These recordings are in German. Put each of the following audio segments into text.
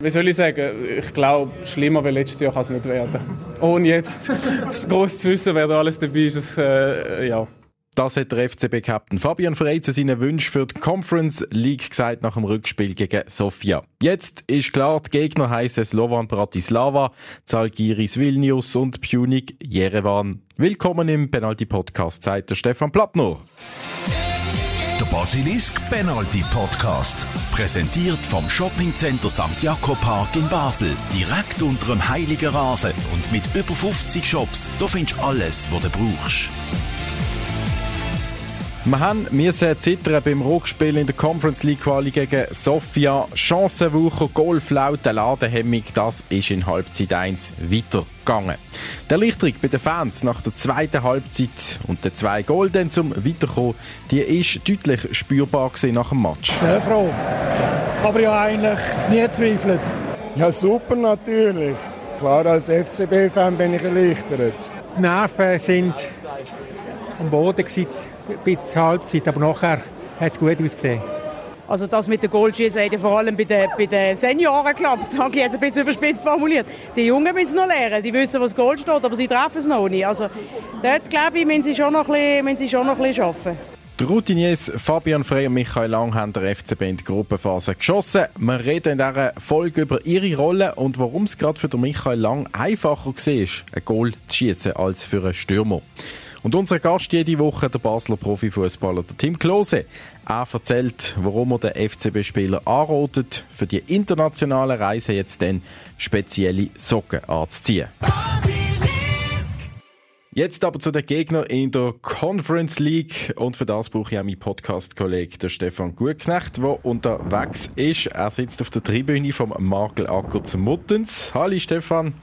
Wie soll ich sagen? Ich glaube, schlimmer wie letztes Jahr kann es nicht werden. Ohne jetzt groß zu wissen, wer da alles dabei ist, das, äh, ja. Das hat der FCB-Captain Fabian Freize seinen Wunsch für die Conference League gesagt nach dem Rückspiel gegen Sofia. Jetzt ist klar, die Gegner heißen Slovan Bratislava, Zalgiris Vilnius und Pjunik Jerewan. Willkommen im Penalty Podcast, sagt der Stefan Plattner. Der Basilisk Penalty Podcast. Präsentiert vom Shoppingcenter St. Jakob Park in Basel. Direkt unter dem Heiligen Rasen und mit über 50 Shops. Da findest du alles, was du brauchst. Wir haben müssen zittern beim Rückspiel in der Conference League Quali gegen Sofia. Chancenwucher, Golflaute, Ladehemmung, das ist in Halbzeit 1 weitergegangen. Der Erleichterung bei den Fans nach der zweiten Halbzeit und den zwei Golden zum Weiterkommen, die ist deutlich spürbar nach dem Match. Sehr froh, aber ja eigentlich nie zweifelt. Ja super natürlich. Klar, als FCB-Fan bin ich erleichtert. Die Nerven sind am Boden gesetzt bis zur Halbzeit, aber nachher hat es gut ausgesehen. Also das mit den Goalschießen hat ja vor allem bei den, bei den Senioren geklappt, sage ich jetzt ein bisschen überspitzt formuliert. Die Jungen müssen es noch lernen, sie wissen, was Goal steht, aber sie treffen es noch nicht. Also dort, glaube ich, müssen sie schon noch ein bisschen, sie schon noch ein bisschen arbeiten. Die Routiniers Fabian Frey und Michael Lang haben der FCB in die Gruppenphase geschossen. Wir reden in dieser Folge über ihre Rolle und warum es gerade für den Michael Lang einfacher war, ein Goal zu schießen als für einen Stürmer. Und unser Gast jede Woche, der Basler Profifußballer Tim Klose. Er erzählt, warum er den FCB-Spieler anrotet, für die internationale Reise jetzt dann spezielle Socken anzuziehen. Jetzt aber zu den Gegnern in der Conference League. Und für das brauche ich auch meinen Podcast-Kollegen Stefan Gutknecht, der unterwegs ist. Er sitzt auf der Tribüne vom Markel Acker zu Muttens. Hallo Stefan.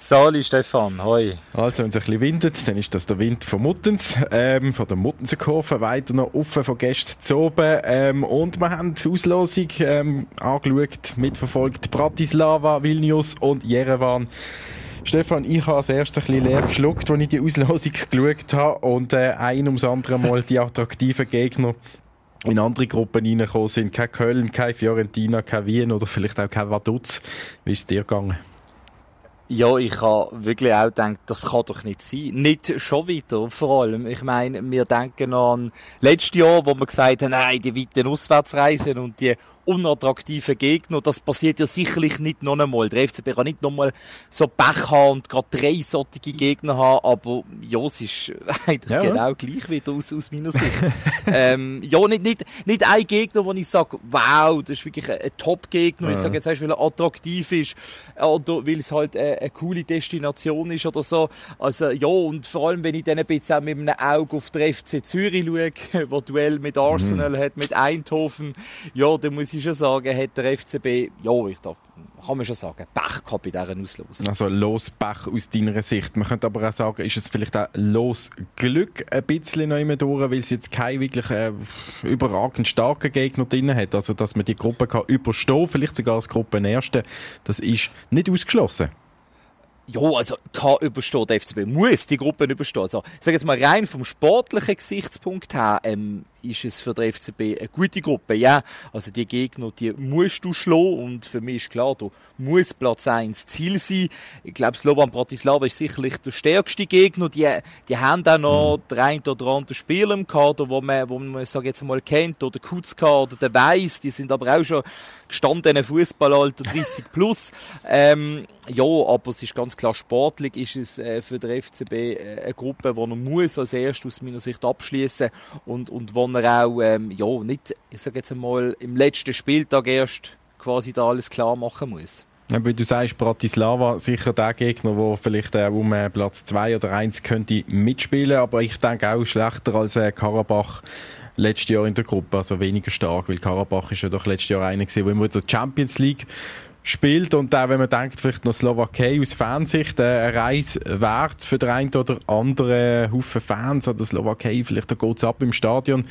Sali Stefan, hoi. Also, wenn es ein bisschen windet, dann ist das der Wind von Muttens, ähm, von der Muttenserkurve, weiter noch offen von Gästen zu oben. Ähm, und wir haben die Auslosung ähm, angeschaut, mitverfolgt. Bratislava, Vilnius und Jerewan. Stefan, ich habe als erstes ein bisschen leer geschluckt, als ich die Auslosung geschaut habe und äh, ein ums andere Mal die attraktiven Gegner in andere Gruppen reingekommen sind. Kein Köln, kein Fiorentina, kein Wien oder vielleicht auch kein Vaduz. Wie ist es dir gegangen? Ja, ich habe wirklich auch gedacht, das kann doch nicht sein. Nicht schon wieder, vor allem. Ich meine, wir denken an letztes Jahr, wo wir gesagt haben, nein, die weiten Auswärtsreisen und die unattraktiven Gegner. Das passiert ja sicherlich nicht noch einmal. Der FCB kann nicht noch mal so Pech haben und gerade drei solche Gegner haben, aber ja, es ist eigentlich ja, genau gleich wieder aus, aus meiner Sicht. ähm, ja, nicht, nicht, nicht ein Gegner, wo ich sage, wow, das ist wirklich ein, ein Top-Gegner. Ja. Ich sage jetzt, weil er attraktiv ist oder weil es halt eine, eine, coole Destination ist oder so. Also ja, und vor allem, wenn ich dann ein bisschen mit einem Auge auf den FC Zürich schaue, wo Duell mit Arsenal mhm. hat, mit Eindhoven, ja, dann muss ich ich schon sagen, hat der FCB, ja, ich darf, kann man schon sagen, Pech gehabt bei dieser Auslosung. Also los Pech aus deiner Sicht. Man könnte aber auch sagen, ist es vielleicht auch los Glück ein bisschen noch immer durch, weil es jetzt keinen wirklich äh, überragend starken Gegner drin hat. Also, dass man die Gruppe kann überstehen, vielleicht sogar als Gruppenerste, das ist nicht ausgeschlossen. Ja, also kann überstehen, der FCB muss die Gruppe überstehen. Also, ich sage jetzt mal rein vom sportlichen Gesichtspunkt her, ähm, ist es für den FCB eine gute Gruppe. Ja, also die Gegner, die musst du schlagen und für mich ist klar, du musst Platz 1 Ziel sein. Ich glaube, Slovan Bratislava ist sicherlich der stärkste Gegner. Die, die haben auch noch mhm. den einen oder anderen Spieler im Kader, wo man, wo man sag jetzt mal kennt, oder Kutzka oder der Weiss, die sind aber auch schon gestandene Fußballalter 30 plus. Ähm, ja, aber es ist ganz klar sportlich ist es äh, für den FCB äh, eine Gruppe, die man muss als erstes aus meiner Sicht abschließen und und wo er auch, ähm, ja, nicht, ich sage jetzt einmal, im letzten Spieltag erst quasi da alles klar machen muss. Ja, wie du sagst, Bratislava sicher der Gegner, der vielleicht auch um äh, Platz 2 oder 1 könnte mitspielen, aber ich denke auch schlechter als äh, Karabach letztes Jahr in der Gruppe, also weniger stark, weil Karabach ist ja doch letztes Jahr einer gewesen, der immer der Champions League spielt und auch wenn man denkt, vielleicht noch Slowakei aus Fansicht, äh, eine Reise wert für den einen oder anderen Haufen Fans oder Slowakei, vielleicht da geht es ab im Stadion.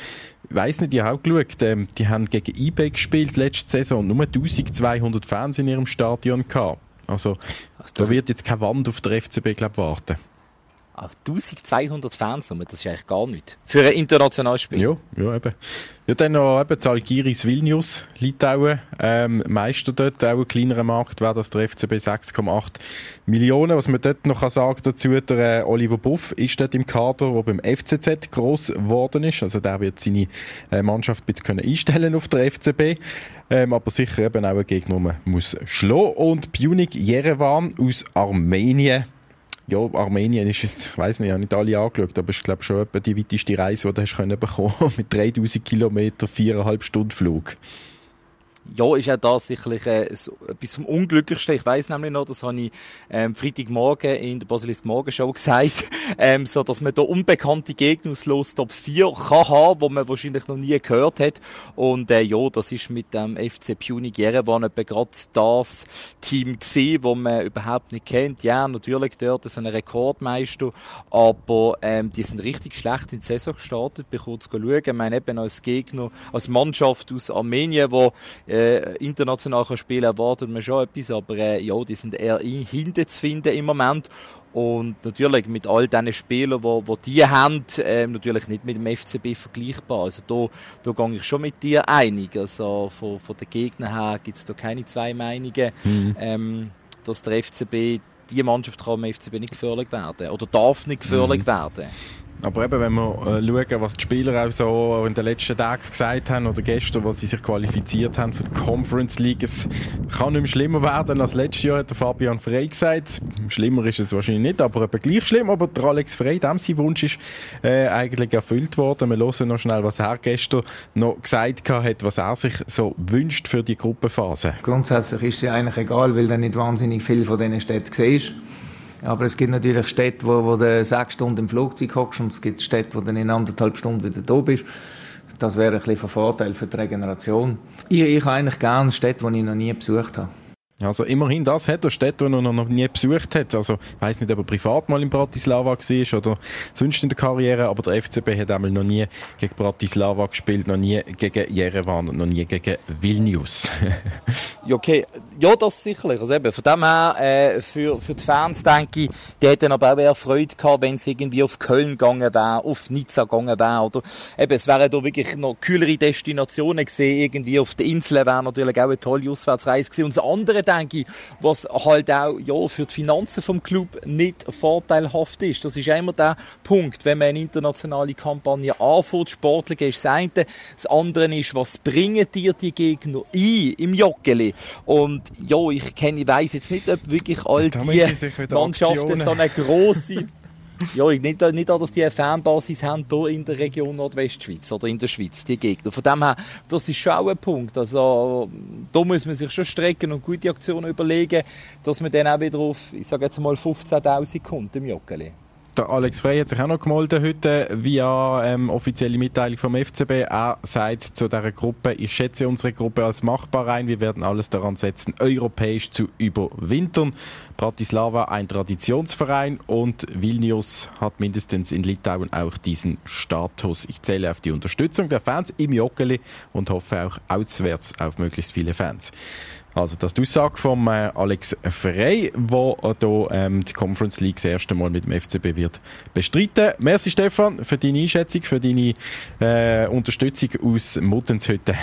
Ich weiss nicht, ich habe auch geschaut, ähm, die haben gegen eBay gespielt letzte Saison nur 1200 Fans in ihrem Stadion gehabt. Also, also da wird jetzt keine Wand auf der FCB, glaube warten. 1200 Fans, das ist eigentlich gar nichts. Für ein internationales Spiel. Ja, ja eben. Ja, dann noch eben Zalgiris Vilnius, Litauen, ähm, Meister dort, auch ein kleinerer Markt, wäre das der FCB 6,8 Millionen. Was man dort noch sagen dazu, der äh, Oliver Buff ist dort im Kader, der beim FCZ gross geworden ist. Also der wird seine äh, Mannschaft ein bisschen einstellen auf der FCB. Ähm, aber sicher eben auch ein Gegner, man muss schlagen. Und Pjunik Jerewan aus Armenien ja, Armenien ist jetzt, ich weiß nicht, ich habe nicht alle angeschaut, aber ich glaube schon etwa die weiteste Reise, die du hast können bekommen mit 3000 Kilometer, viereinhalb Stunden Flug ja, ist auch das sicherlich äh, so, etwas vom Unglücklichsten. Ich weiß nämlich noch, das habe ich ähm, Freitagmorgen in der Basilisk Morgenshow gesagt, ähm, so dass man da unbekannte Gegner aus Los Top 4 kann haben, wo man wahrscheinlich noch nie gehört hat. Und äh, ja, das ist mit dem FC Punic Jerewan etwa gerade das Team gesehen, wo man überhaupt nicht kennt. Ja, natürlich dort ist ein Rekordmeister, aber ähm, die sind richtig schlecht in die Saison gestartet. Bin kurz schauen. Ich meine eben als Gegner, als Mannschaft aus Armenien, wo äh, äh, international kann spielen erwartet man schon etwas, aber äh, ja, die sind eher hinten zu finden im Moment. Und natürlich mit all diesen Spielern, die wo, wo die haben, äh, natürlich nicht mit dem FCB vergleichbar. Also da, da gehe ich schon mit dir einig. Also von, von den Gegnern her gibt es da keine zwei Meinungen, mhm. ähm, dass der FCB, die Mannschaft kann dem FCB nicht gefährlich werden oder darf nicht gefährlich mhm. werden. Aber eben, wenn wir äh, schauen, was die Spieler auch so in den letzten Tagen gesagt haben oder gestern, wo sie sich qualifiziert haben für die Conference League, es kann nicht mehr schlimmer werden als letztes Jahr, hat der Fabian Frey gesagt. Schlimmer ist es wahrscheinlich nicht, aber eben gleich schlimm. Aber der Alex Frey, dem sein Wunsch ist äh, eigentlich erfüllt worden. Wir hören noch schnell, was er gestern noch gesagt hat, was er sich so wünscht für die Gruppenphase. Grundsätzlich ist es eigentlich egal, weil du nicht wahnsinnig viel von diesen Städten siehst. Aber es gibt natürlich Städte, wo, wo du sechs Stunden im Flugzeug hockst und es gibt Städte, wo du in anderthalb Stunden wieder da bist. Das wäre ein bisschen ein Vorteil für die Regeneration. Ich, ich habe eigentlich gerne Städte, die ich noch nie besucht habe. Also immerhin das hat er Städte, die er noch nie besucht hat. Also ich weiß nicht, ob er privat mal in Bratislava war oder sonst in der Karriere, aber der FCB hat einmal noch nie gegen Bratislava gespielt, noch nie gegen Jerewan und noch nie gegen Vilnius. ja, okay. Ja, das sicherlich. Also eben, von dem her, äh, für, für die Fans denke ich, die hätten aber auch eher Freude gehabt, wenn es irgendwie auf Köln gegangen wäre, auf Nizza gegangen wäre oder eben, es wären da wirklich noch kühlere Destinationen gesehen, irgendwie auf den Inseln wäre natürlich auch eine tolle Auswärtsreise gewesen. Und das andere denke ich, was halt auch ja, für die Finanzen vom Club nicht vorteilhaft ist. Das ist immer der Punkt, wenn man eine internationale Kampagne anfängt. Sportlich ist das eine. Das andere ist, was bringen dir die Gegner ein im Joggeli? Und ja, ich kenne, ich weiss jetzt nicht, ob wirklich all die Mannschaften so eine grosse ja, nicht, nicht dass die eine Fanbasis haben hier in der Region Nordwestschweiz oder in der Schweiz, die Gegner. Von dem her, das ist schon auch ein Punkt. Also, da muss man sich schon strecken und gute Aktionen überlegen, dass man dann auch wieder auf, ich sage jetzt mal, 15.000 kommt im Joggeli. Der Alex Frey hat sich auch noch gemeldet heute via ähm, offizielle Mitteilung vom FCB. Er sagt zu dieser Gruppe, ich schätze unsere Gruppe als machbar ein. Wir werden alles daran setzen, europäisch zu überwintern. Bratislava ein Traditionsverein und Vilnius hat mindestens in Litauen auch diesen Status. Ich zähle auf die Unterstützung der Fans im Joggeli und hoffe auch auswärts auf möglichst viele Fans. Also das ist die Aussage von äh, Alex Frey, wo äh, hier, ähm, die Conference League das erste Mal mit dem FCB wird bestreiten. Merci Stefan für deine Einschätzung, für deine äh, Unterstützung aus Muttens heute.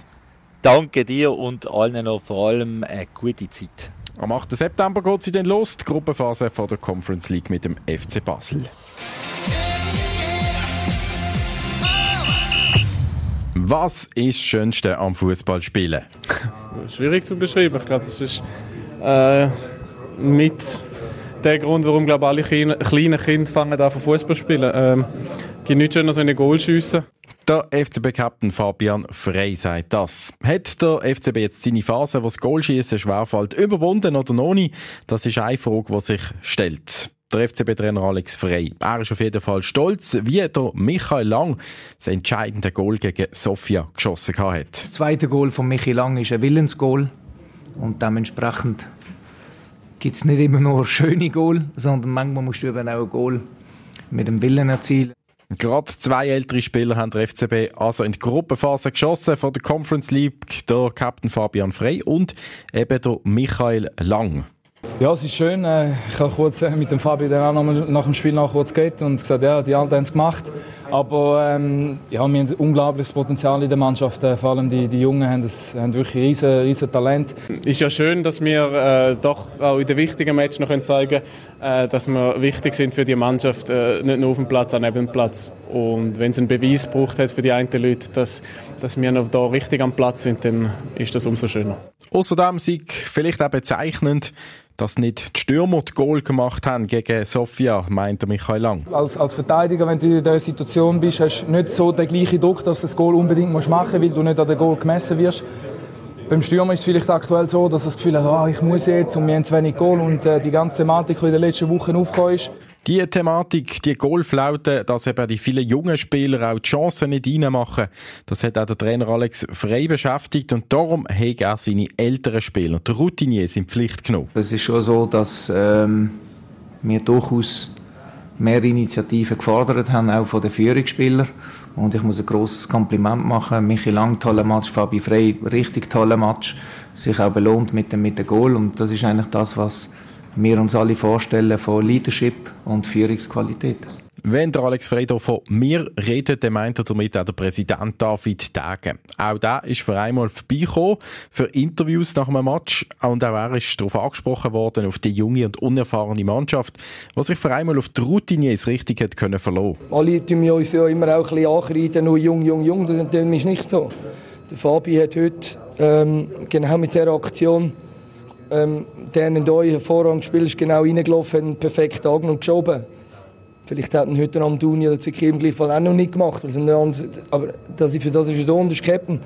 Danke dir und allen noch vor allem eine gute Zeit. Am 8. September geht sie dann los, die Gruppenphase von der Conference League mit dem FC Basel. Was ist das Schönste am Fußballspielen? Schwierig zu beschreiben. Ich glaube, das ist äh, mit der Grund, warum glaube alle kleinen Kinder fangen an Fußball spielen. Ähm, gibt nichts schöner als wenn schiessen. Der FCB-Captain Fabian Frey sagt das. Hat der FCB jetzt seine Phase, wo das Goalschießen schwerfällt, überwunden oder noch nicht? Das ist eine Frage, die sich stellt der FCB-Trainer Alex Frey. Er ist auf jeden Fall stolz, wie der Michael Lang das entscheidende Goal gegen Sofia geschossen hat. Das zweite Goal von Michael Lang ist ein Willensgoal und dementsprechend gibt es nicht immer nur schöne Goal, sondern manchmal musst du eben auch ein Goal mit dem Willen erzielen. Gerade zwei ältere Spieler haben der FCB also in die Gruppenphase geschossen von der Conference League, der Captain Fabian Frey und eben der Michael Lang. Ja, es ist schön. Äh, ich habe kurz äh, mit dem Fabi dann auch nach dem Spiel nach kurz geredet und gesagt, ja, die Alten haben es gemacht. Aber ähm, ja, wir haben unglaubliches Potenzial in der Mannschaft. Äh, vor allem die, die Jungen haben, das, haben wirklich riesen, riesen Talent. Ist ja schön, dass wir äh, doch auch in den wichtigen Matches noch zeigen können, äh, dass wir wichtig sind für die Mannschaft, äh, nicht nur auf dem Platz, auch neben dem Platz. Und wenn es einen Beweis braucht hat für die einen Leute, dass, dass wir noch da richtig am Platz sind, dann ist das umso schöner. Außerdem Sieg vielleicht auch bezeichnend, dass nicht die Stürmer die Goal gemacht haben gegen Sofia, meint Michael Lang. Als, als Verteidiger, wenn du in dieser Situation bist, hast du nicht so den gleichen Druck, dass du das Goal unbedingt machen musst, weil du nicht an den Goal gemessen wirst. Beim Stürmer ist es vielleicht aktuell so, dass er das Gefühl hat, oh, ich muss jetzt und wir haben zu wenig Goal und äh, die ganze Thematik, die in den letzten Wochen aufgekommen ist, die Thematik, die Goalflaute, dass eben die vielen jungen Spieler auch die Chancen nicht reinmachen, das hat auch der Trainer Alex Frey beschäftigt und darum hat er seine älteren Spieler, die Routiniers, in Pflicht genommen. Es ist schon so, dass ähm, wir durchaus mehr Initiativen gefordert haben, auch von den Führungsspielern. Und ich muss ein grosses Kompliment machen. Michi Lang, toller Match, Fabi Frey, richtig toller Match. Sich auch belohnt mit dem, mit dem Goal. Und das ist eigentlich das, was wir uns alle vorstellen von Leadership und Führungsqualität. Wenn der Alex Fredo von mir redet, dann meint er damit auch der Präsident David Tage. Auch der ist für einmal vorbeigekommen für Interviews nach einem Match und auch er ist darauf angesprochen worden, auf die junge und unerfahrene Mannschaft, was sich für einmal auf die Routiniers richtig hat können verlassen. Alle tun uns ja immer auch ein bisschen ankreiden, nur jung, jung, jung, das ist nicht so. Der Fabi hat heute ähm, genau mit dieser Aktion ähm, der in euch hervorragend gespielt ist, genau reingelaufen, hat perfekt angenommen geschoben. Vielleicht hätten heute am Duni oder Zeki im gleichen Fall auch noch nicht gemacht. aber das, für das ist er da und ist Captain.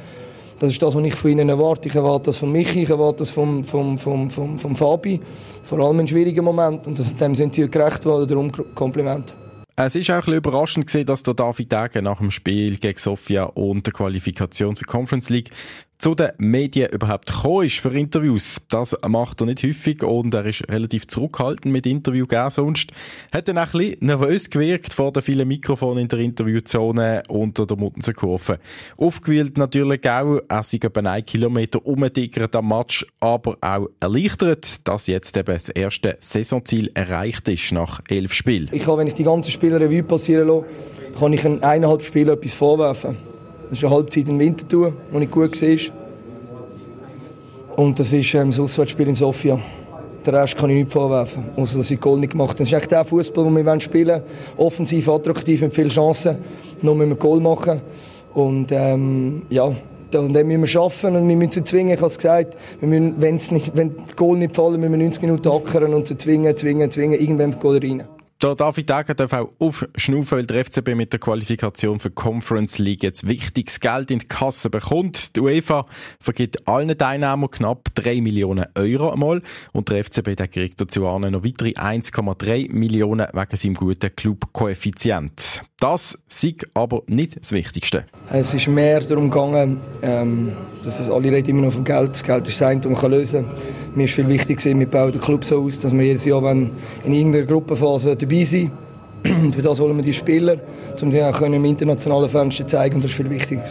Das ist das, was ich von ihnen erwarte. Ich erwarte das von Michi, ich erwarte das vom, vom, vom, vom, vom Fabi. Vor allem in schwierigen Momenten. Und dem sind sie gerecht worden. Darum Kompliment. Es ist auch ein bisschen überraschend gesehen, dass der David Degen nach dem Spiel gegen Sofia und der Qualifikation für die Conference League zu den Medien überhaupt gekommen ist für Interviews. Das macht er nicht häufig und er ist relativ zurückhaltend mit Interview sonst. Hat dann auch ein bisschen nervös gewirkt vor den vielen Mikrofonen in der Interviewzone unter der Muttenser-Kurve. Aufgewühlt natürlich auch, er ist etwa einen Kilometer umgedickert am Match, aber auch erleichtert, dass jetzt eben das erste Saisonziel erreicht ist nach elf Spielen. Ich kann, wenn ich die ganze Spielerrevue passieren lasse, kann ich in eineinhalb Spielen etwas vorwerfen. Das ist eine Halbzeit in Winterthur, wo nicht gut war. Und das ist ähm, das Auswärtsspiel in Sofia. Den Rest kann ich nicht vorwerfen, außer dass ich Goal nicht gemacht habe. Das ist echt der Fußball, den wir spielen wollen. Offensiv, attraktiv, mit vielen Chancen. Nur müssen wir Goal machen. Und ähm, ja, und dann müssen wir arbeiten und wir müssen sie zwingen. Ich habe es gesagt, wir müssen, wenn's nicht, wenn die Goal nicht fallen, müssen wir 90 Minuten ackern und sie zwingen, zwingen, zwingen. Irgendwann Goal rein. Der David Degen darf auch aufschnaufen, weil der FCB mit der Qualifikation für Conference League jetzt wichtiges Geld in die Kasse bekommt. Die UEFA vergibt allen Teilnehmern knapp 3 Millionen Euro einmal und der FCB der kriegt dazu noch weitere 1,3 Millionen wegen seinem guten Club-Koeffizient. Das ist aber nicht das Wichtigste. Es ist mehr darum gegangen, ähm, dass alle reden immer noch vom Geld. Das Geld ist Einzige, das man lösen kann. Mir ist viel wichtiger, wir bauen den Club so aus, dass wir jedes Jahr in irgendeiner Gruppenphase dabei sind. Für das wollen wir die Spieler, um sie auch im internationalen Fenster zeigen. Und das ist viel wichtiger.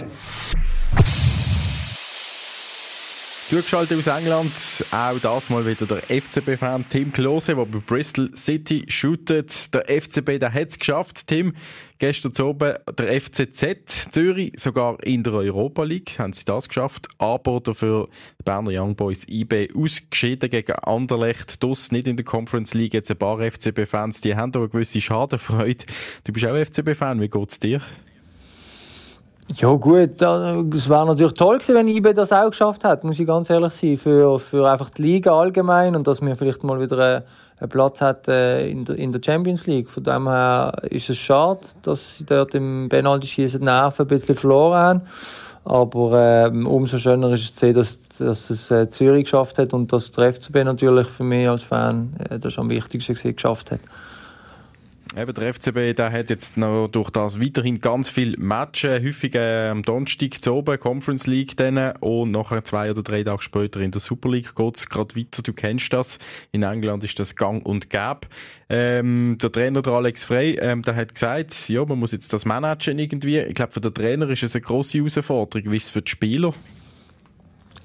Zugeschaltet aus England, auch das mal wieder der FCB-Fan Tim Klose, der bei Bristol City shootet. Der FCB, der hat es geschafft. Tim, gestern zu oben der FCZ Zürich, sogar in der Europa League, haben sie das geschafft. Aber dafür die Berner Young Boys IB ausgeschieden gegen Anderlecht. Das nicht in der Conference League. Jetzt ein paar FCB-Fans, die haben aber eine gewisse Schadenfreude. Du bist auch FCB-Fan, wie geht es dir? Ja gut, es wäre natürlich toll gewesen, wenn IBE das auch geschafft hätte, muss ich ganz ehrlich sein, für, für einfach die Liga allgemein und dass wir vielleicht mal wieder einen Platz hätten in der, in der Champions League. Von dem her ist es schade, dass sie dort im Penalty-Schießen Nerven ein bisschen verloren haben. Aber äh, umso schöner ist es zu sehen, dass, dass es äh, Zürich geschafft hat und dass der FCB natürlich für mich als Fan äh, das am wichtigsten geschafft hat. Eben, der FCB der hat jetzt noch durch das weiterhin ganz viele Matches, häufig äh, am Donnerstag zu oben, Conference League dann, und nachher zwei oder drei Tage später in der Super League geht es gerade weiter. Du kennst das. In England ist das gang und gäbe. Ähm, der Trainer, der Alex Frey, ähm, der hat gesagt, ja, man muss jetzt das managen irgendwie. Ich glaube, für den Trainer ist es eine grosse Herausforderung. Wie ist es für die Spieler?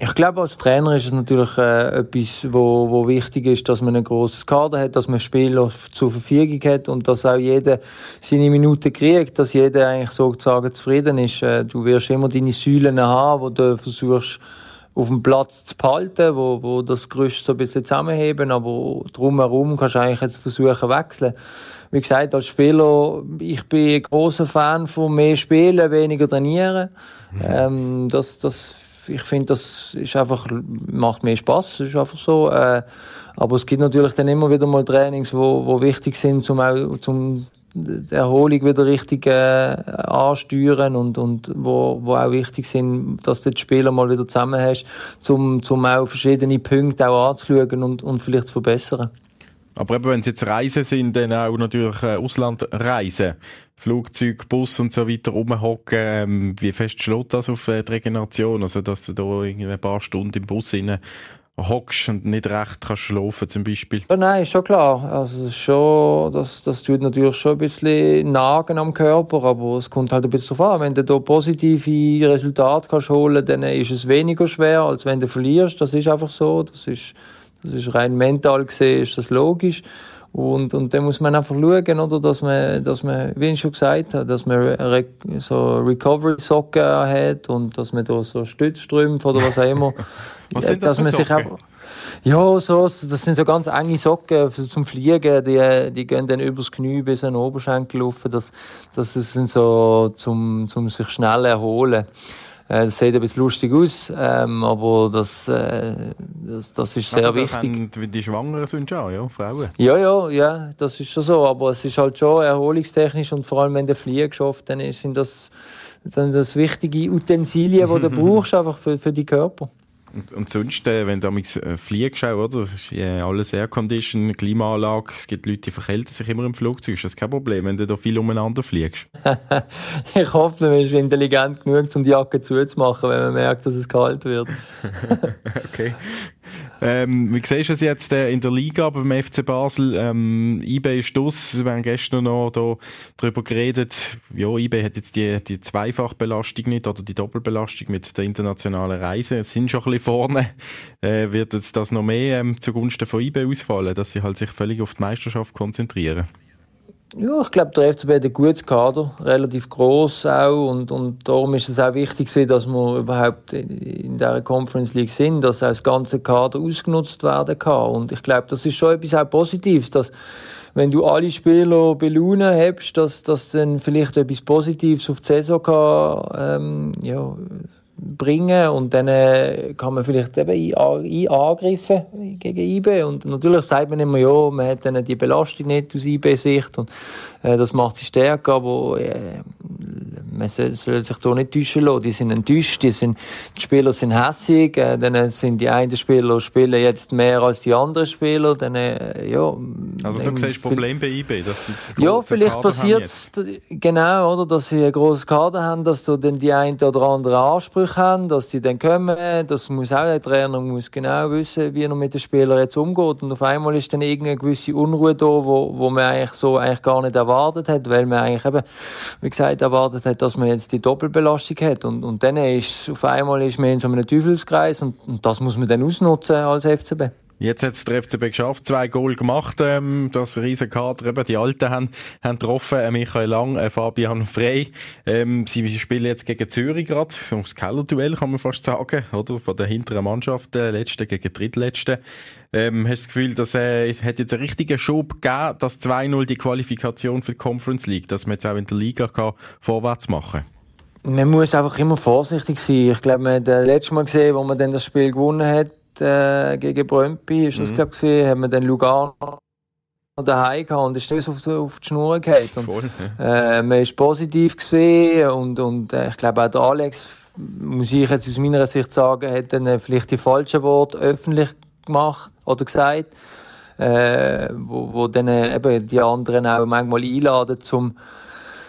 Ich glaube, als Trainer ist es natürlich äh, etwas, wo, wo wichtig ist, dass man ein großes Kader hat, dass man Spieler zur Verfügung hat und dass auch jeder seine Minuten kriegt, dass jeder eigentlich sozusagen zufrieden ist. Äh, du wirst immer deine Säulen haben, wo du versuchst auf dem Platz zu behalten, wo, wo das Gerüst so ein bisschen zusammenheben, aber drumherum kannst du eigentlich jetzt versuchen wechseln. Wie gesagt, als Spieler, ich bin ein großer Fan von mehr Spielen, weniger trainieren. Mhm. Ähm, das, das ich finde, das ist einfach, macht mehr Spaß, ist einfach so. Äh, aber es gibt natürlich dann immer wieder mal Trainings, wo, wo wichtig sind, auch, zum die Erholung wieder richtig äh, ansteuern und, und wo, wo auch wichtig sind, dass du die Spieler mal wieder zusammen hast, um zum auch verschiedene Punkte auch anzuschauen und, und vielleicht zu verbessern. Aber eben, wenn es jetzt Reisen sind, dann auch natürlich äh, Auslandreisen. Flugzeug, Bus und so weiter rumhocken. Ähm, wie fest schlägt das auf äh, die Regeneration? Also, dass du da ein paar Stunden im Bus rein hockst und nicht recht kannst schlafen zum Beispiel? Ja, nein, schon klar. Also schon, das, das tut natürlich schon ein bisschen nagen am Körper, aber es kommt halt ein bisschen darauf an. Wenn du da positive Resultate kannst holen, dann ist es weniger schwer, als wenn du verlierst. Das ist einfach so. Das ist das ist rein mental gesehen, ist das logisch. Und, und dann muss man einfach schauen, oder, dass man, dass man, wie ich schon gesagt habe, dass man Re so Recovery-Socken hat und dass man da so Stützstrümpfe oder was auch immer. was sind das dass man Socken? Sich auch, ja, so, das sind so ganz enge Socken zum Fliegen, die, die gehen dann übers Knie bis an den Oberschenkel rauf. Das, das sind so zum, zum sich schnell erholen. Äh, das sieht ein bisschen lustig aus, ähm, aber das, äh, das, das ist sehr also, das wichtig. Die Schwangeren sind schon, ja, Frauen? Ja, ja, ja, das ist schon so, aber es ist halt schon erholungstechnisch und vor allem, wenn der Flieger schafft, dann sind das, sind das wichtige Utensilien, die du brauchst einfach für, für die Körper. Und, und sonst, äh, wenn du äh, fliegst, oder? Das ist ja alles Aircondition, Klimaanlage. Es gibt Leute, die verkälten sich immer im Flugzeug. Ist das kein Problem, wenn du da viel umeinander fliegst? ich hoffe, man ist intelligent genug, um die Jacke zuzumachen, wenn man merkt, dass es kalt wird. okay. Ähm, wie siehst du es jetzt äh, in der Liga beim FC Basel? Ähm, eBay ist aus. Wir haben gestern noch da darüber geredet. Ja, eBay hat jetzt die, die Zweifachbelastung nicht oder die Doppelbelastung mit der internationalen Reise. Es sind schon ein bisschen vorne. Äh, wird jetzt das noch mehr ähm, zugunsten von eBay ausfallen, dass sie halt sich völlig auf die Meisterschaft konzentrieren? Ja, ich glaube, der FCB hat ein gutes Kader, relativ groß auch und, und darum ist es auch wichtig, dass wir überhaupt in dieser Conference League sind, dass auch das ganze Kader ausgenutzt werden kann. Und ich glaube, das ist schon etwas auch Positives, dass wenn du alle Spieler belohnen hast, dass, dass dann vielleicht etwas Positives auf die Saison kann, ähm, ja, bringen und dann äh, kann man vielleicht eben angreifen gegen IB und natürlich sagt man immer, ja, man hat dann die Belastung nicht aus IB-Sicht und äh, das macht sie stärker, aber äh, man soll, soll, sich da nicht täuschen lassen. Die sind enttäuscht, die, sind, die Spieler sind hässig, äh, dann sind die einen Spieler spielen jetzt mehr als die anderen Spieler, dann, äh, ja. Also du siehst Problem bei IB, dass sie das Ja, vielleicht passiert es, genau, oder, dass sie ein grosses Kader haben, dass so dann die einen oder anderen Ansprüche haben, dass die dann kommen, das muss auch der Trainer muss genau wissen, wie er mit den Spielern jetzt umgeht und auf einmal ist dann irgendeine gewisse Unruhe da, wo, wo man eigentlich so eigentlich gar nicht erwartet hat, weil man eigentlich eben, wie gesagt, erwartet hat, dass man jetzt die Doppelbelastung hat. Und, und dann ist auf einmal ist man in so einem Teufelskreis und, und das muss man dann ausnutzen als FCB. Jetzt hat es der FCB geschafft, zwei Goal gemacht, ähm, das riesen Kader, eben die Alten haben, haben getroffen, äh, Michael Lang, äh, Fabian Frey, ähm, sie spielen jetzt gegen Zürich gerade, so das Keller-Duell kann man fast sagen, oder, von der hinteren Mannschaft, äh, letzte gegen drittletzte. Ähm, hast du das Gefühl, dass äh, hat jetzt einen richtigen Schub gegeben, dass 2-0 die Qualifikation für die Conference League, dass man jetzt auch in der Liga kann vorwärts machen? Man muss einfach immer vorsichtig sein. Ich glaube, man hat das letzte Mal gesehen, wo man dann das Spiel gewonnen hat, äh, gegen Brøndby, ist das, mhm. glaube ich, haben wir den Lugano daheim gehabt und ist das auf, auf die Schnur gehalten. Und, Voll, ja. äh, man ist positiv gesehen und, und äh, ich glaube auch der Alex, muss ich jetzt aus meiner Sicht sagen, hat dann äh, vielleicht die falschen Worte öffentlich gemacht oder gesagt, äh, wo, wo dann äh, eben die anderen auch manchmal einladen zum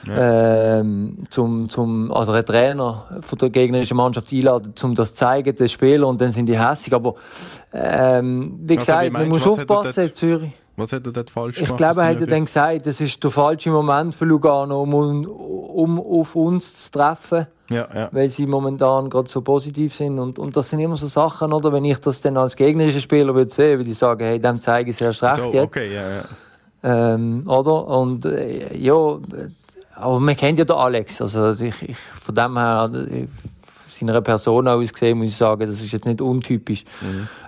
ja. ähm, zum, zum, also der Trainer von der gegnerischen Mannschaft einladen, um das zu zeigen, den Spieler, und dann sind die hässig. Aber ähm, wie gesagt, also, wie man muss aufpassen, Zürich. Was hat er dort falsch Ich gemacht? glaube, er hat dann gesagt, das ist der falsche Moment für Lugano, um, um auf uns zu treffen. Ja, ja. Weil sie momentan gerade so positiv sind. Und, und das sind immer so Sachen, oder? Wenn ich das dann als gegnerischer Spieler würde sehen, würde ich sagen, hey, dem zeige ich es erst recht So, jetzt. okay, ja, ja. Ähm, oder? Und äh, ja, aber man kennt ja den Alex. Also ich, ich, von dem her, seiner Person aus gesehen, muss ich sagen, das ist jetzt nicht untypisch.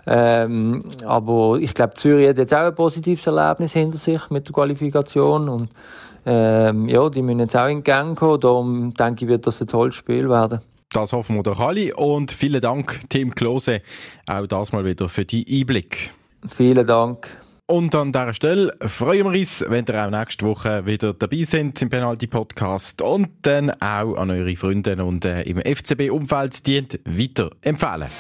Ähm, aber ich glaube, Zürich hat jetzt auch ein positives Erlebnis hinter sich mit der Qualifikation. Und ähm, ja, die müssen jetzt auch in Gang kommen. Darum denke ich, wird das ein tolles Spiel werden. Das hoffen wir doch alle. Und vielen Dank, Tim Klose, auch das mal wieder für die Einblick. Vielen Dank. Und an dieser Stelle freuen wir uns, wenn ihr auch nächste Woche wieder dabei sind im Penalty Podcast und dann auch an eure Freunde und äh, im FCB-Umfeld dient weiter empfehlen.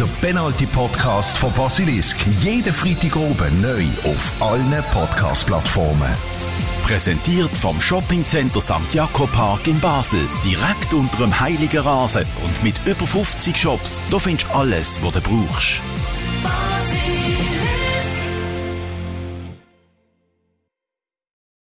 Der Penalty Podcast von Basilisk. Jeden Freitag oben neu auf allen Podcast-Plattformen. Präsentiert vom Shoppingcenter St. Jakob Park in Basel. Direkt unter dem Heiligen Rasen und mit über 50 Shops. Da findest du alles, was du brauchst.